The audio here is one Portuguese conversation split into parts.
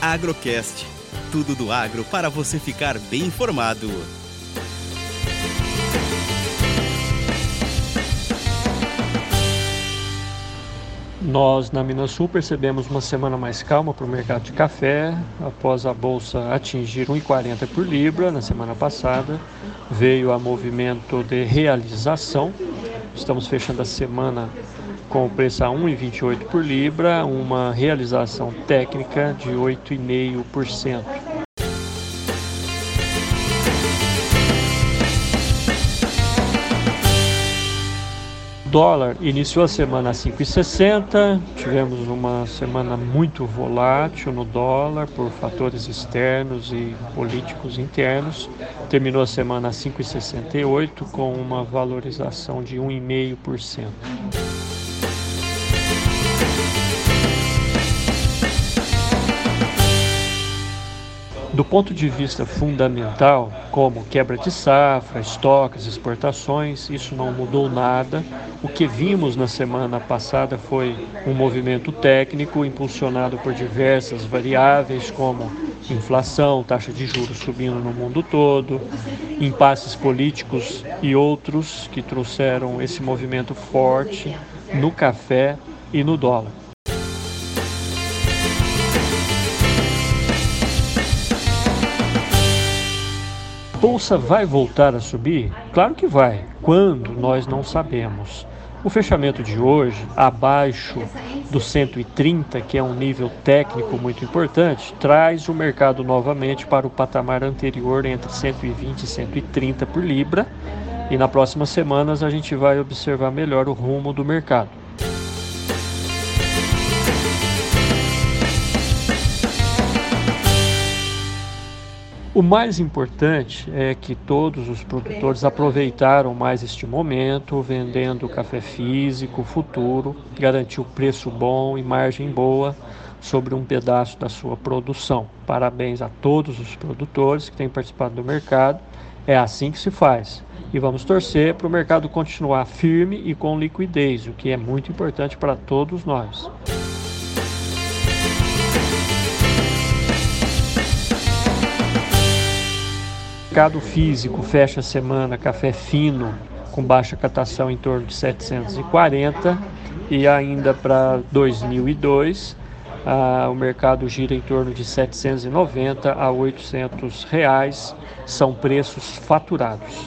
Agrocast. Tudo do agro para você ficar bem informado. Nós, na Minas Sul, percebemos uma semana mais calma para o mercado de café. Após a bolsa atingir 1,40 por libra na semana passada, veio a movimento de realização. Estamos fechando a semana com o preço a 1,28 por libra, uma realização técnica de 8,5%. dólar iniciou a semana a 5,60. Tivemos uma semana muito volátil no dólar por fatores externos e políticos internos. Terminou a semana a 5,68 com uma valorização de 1,5%. Do ponto de vista fundamental, como quebra de safra, estoques, exportações, isso não mudou nada. O que vimos na semana passada foi um movimento técnico impulsionado por diversas variáveis, como inflação, taxa de juros subindo no mundo todo, impasses políticos e outros que trouxeram esse movimento forte no café e no dólar. bolsa vai voltar a subir? Claro que vai. Quando? Nós não sabemos. O fechamento de hoje, abaixo do 130, que é um nível técnico muito importante, traz o mercado novamente para o patamar anterior entre 120 e 130 por libra. E nas próximas semanas a gente vai observar melhor o rumo do mercado. O mais importante é que todos os produtores aproveitaram mais este momento, vendendo café físico, futuro, garantiu preço bom e margem boa sobre um pedaço da sua produção. Parabéns a todos os produtores que têm participado do mercado. É assim que se faz. E vamos torcer para o mercado continuar firme e com liquidez, o que é muito importante para todos nós. Mercado físico fecha a semana café fino com baixa catação em torno de 740 e ainda para 2002 ah, o mercado gira em torno de 790 a 800 reais são preços faturados.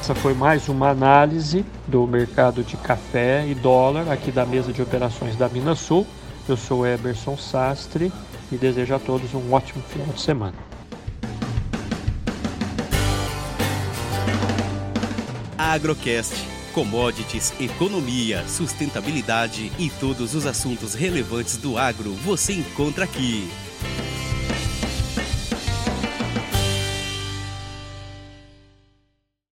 Essa foi mais uma análise do mercado de café e dólar aqui da mesa de operações da Minas Sul. Eu sou Eberson Sastre e desejo a todos um ótimo final de semana. Agrocast. Commodities, economia, sustentabilidade e todos os assuntos relevantes do agro você encontra aqui.